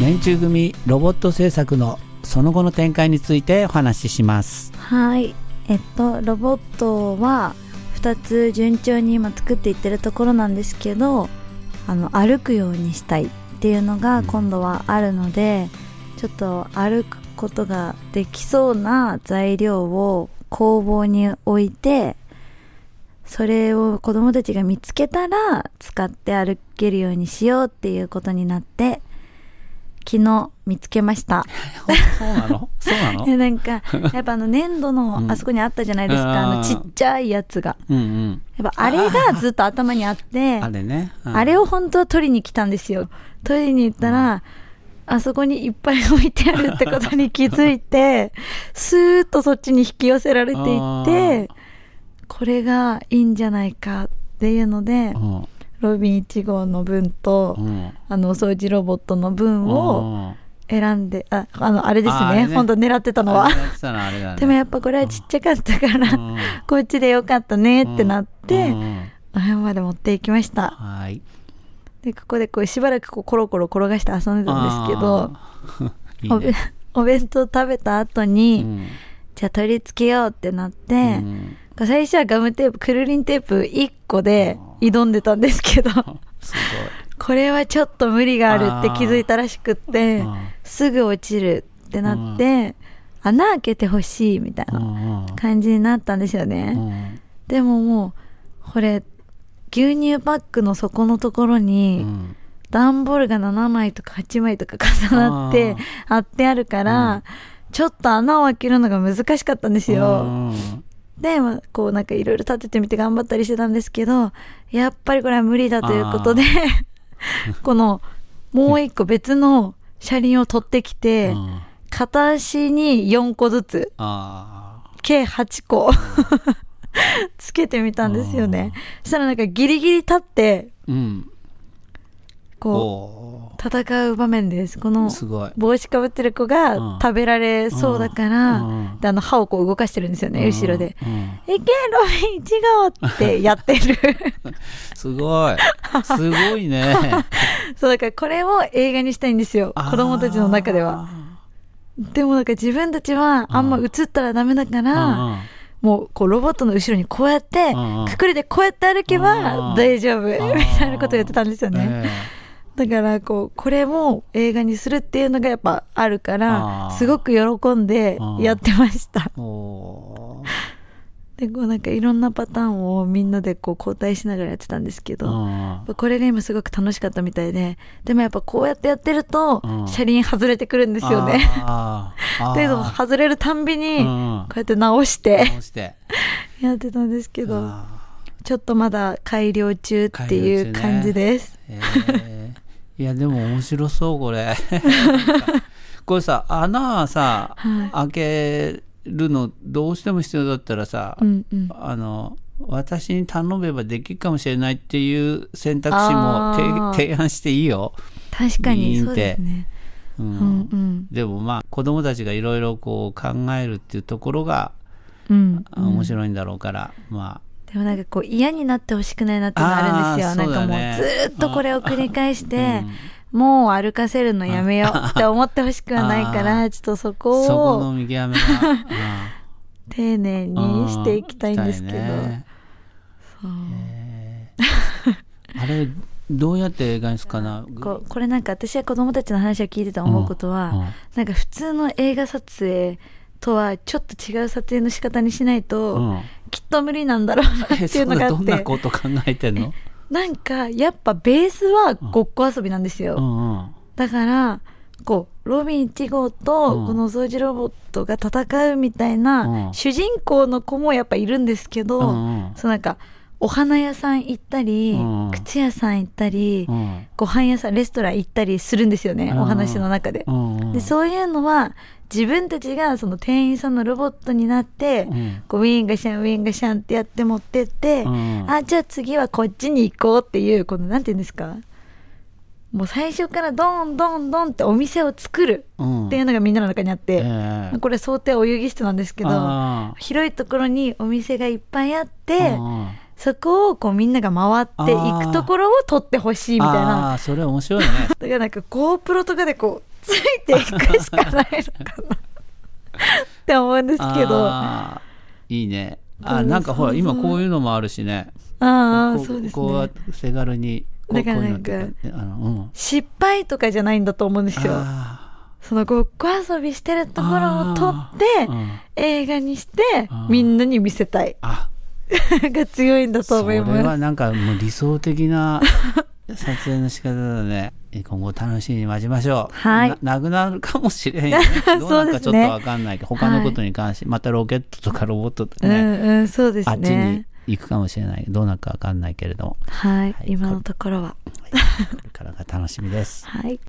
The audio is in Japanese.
年中組ロボット制作のその後の展開についてお話しします。はい。えっとロボットは2つ順調に今作っていってるところなんですけどあの歩くようにしたいっていうのが今度はあるので、ちょっと歩くことができそうな材料を工房に置いてそれを子供たちが見つけたら使って歩けるようにしようっていうことになって昨日見つけました。そうなの？そうなの？で なんかやっぱあの 粘土のあそこにあったじゃないですか、うん。あのちっちゃいやつが。うんうん。やっぱあれがずっと頭にあってあれね、うん。あれを本当は取りに来たんですよ。取りに行ったら、あそこにいっぱい置いてあるってことに気づいてスーッとそっちに引き寄せられていってこれがいいんじゃないかっていうのでうんロビン1号の分とうん。あのお掃除ロボットの分をうん選んでああのあれですね。ね。本当狙ってたのは。でもやっぱこれはちっちゃかったから、うん。こっちでよかったねってなって、うん。うん。お部屋まで持っていきました。はい。でここでこうしばらくこうコロコロ転がして遊んでたんですけど いいね。お弁当食べた後に、うん。じゃあ取り付けようってなって、うん。最初はガムテープくるりんテープ1個で挑んでたんですけど。すこれはちょっと無理があるって気づいたらしくってうんすぐ落ちるってなって、穴開けてほしいみたいなうんうん。感じになったんですよね。うん。でももうこれ牛乳パックの底のところうにん。段ボールが7枚とか8枚とか重なって貼ってあるから、ちょっと穴を開けるのが難しかったんですよ。うんで、まあこうなんかいろいろ立ててみて頑張ったりしてたんですけどやっぱりこれは無理だということで このもう一個別の車輪を取ってきて、うん。片足に4個ずつあ計8個 つけてみたんですよね。そしたらなんかギリギリ立ってーうんこおう戦う場面です。この帽子かぶってる子うん。が食べられそうだから、うん。であの歯をこう動かしてるんですよね、後ろで。うんうんいけロビン1号ってやってる。すごい。すごいね。そうだからこれを映画にしたいんですよ。子供たちの中では。でもなんか自分たちはあんま映ったらダメだかあら、ーもうこうロボットの後ろにこうやって隠れてこうやって歩けうんば大丈夫。みたいなことを言ってたんですよね。えだからこうこれも映画にするっていうのがやっぱあるからすごく喜んでやってました。でこうなんかいろんなパターンをみんなでこう交代しながらやってたんですけど、これが今すごく楽しかったみたいででもやっぱこうやってやってるとうん車輪外れてくるんですよね。で 外れるたんびにこうやって直して やってたんですけどあちょっとまだ改良中っていう感じです。ーえーいやでも面白そうこれ。これさ穴はさ、はい。開けるのどうしても必要だったらさ、うんうん。あの私に頼めばできるかもしれないっていう選択肢も提提案していいよ、確かにそうでですね。うん。うんうん。でもまあ子供たちがいろいろこう考えるっていうところがうん。あ面白いんだろうから、までもなんかこう嫌になってほしくないなってのがあるんですよ。あーなんかもうずーっとこれを繰り返しあ、て、もう歩かせるのやめようって思ってほしくはないから、ちょっとそうんこそこのを見極め。が、丁寧うんにしていきたいんですけど。そう。あれどうやって映画にすかな？こうこれなんか私は子供たちの話を聞いてて思うことは、うんうん。なんか普通の映画撮影とはちょっと違う撮影の仕方にしないと、うんきっと無理なんだろうなってえいそうのがあって。なこと考えてんの？なんかやっぱベースはごっこ遊びなんですよ、うんうんだからこうロビン1号とうんこのお掃除ロボットが戦うみたいな、うん。主人公の子もやっぱいるんですけど、うんうん。そうなんかお花屋さん行ったり、うん。靴屋さん行ったり、うん。ご飯屋さんレストラン行ったりするんですよね、うん。お話の中で。うんうんでそういうのは自分たちがその店員さんのロボットになって、うん。こうウィーンガシャンウィーンガシャンってやって持ってって、うん。あじゃあ次はこっちに行こうっていうこのなんて言うんですか？もう最初からドンドンドンってお店を作るうん。っていうのがみんなの中にあって、ええ。これ想定お遊戯室なんですけどあ広いところにお店がいっぱいあって、ーうんそそこをこうみんなが回っていくところを撮ってほしいみたいな。ああそれ面白いね。だからなんか GoPro とかでこうついていくしかないのかな。って思うんですけど。いいね。あうんなんかほら今こういうのもあるしね。あこそうですこうやっねて手軽にだからなんあのうん。失敗とかじゃないんだと思うんですよ。あそのごっこ遊びしてるところを撮って映画にしてみんなに見せたい。あ が強いんだとそれ思います。はなんかもう理想的な撮影の仕方だね。今後楽しみに待ちましょう。はい。ななくなるかもしれんよね。どうなるかちょっとわかんないけど、他のことに関して、またロケットとかロボットとかうね、んうんそうですあっちにね行くかもしれない。どうなるかわかんないけれども、はい、はい。今のところは。これからが楽しみです。はい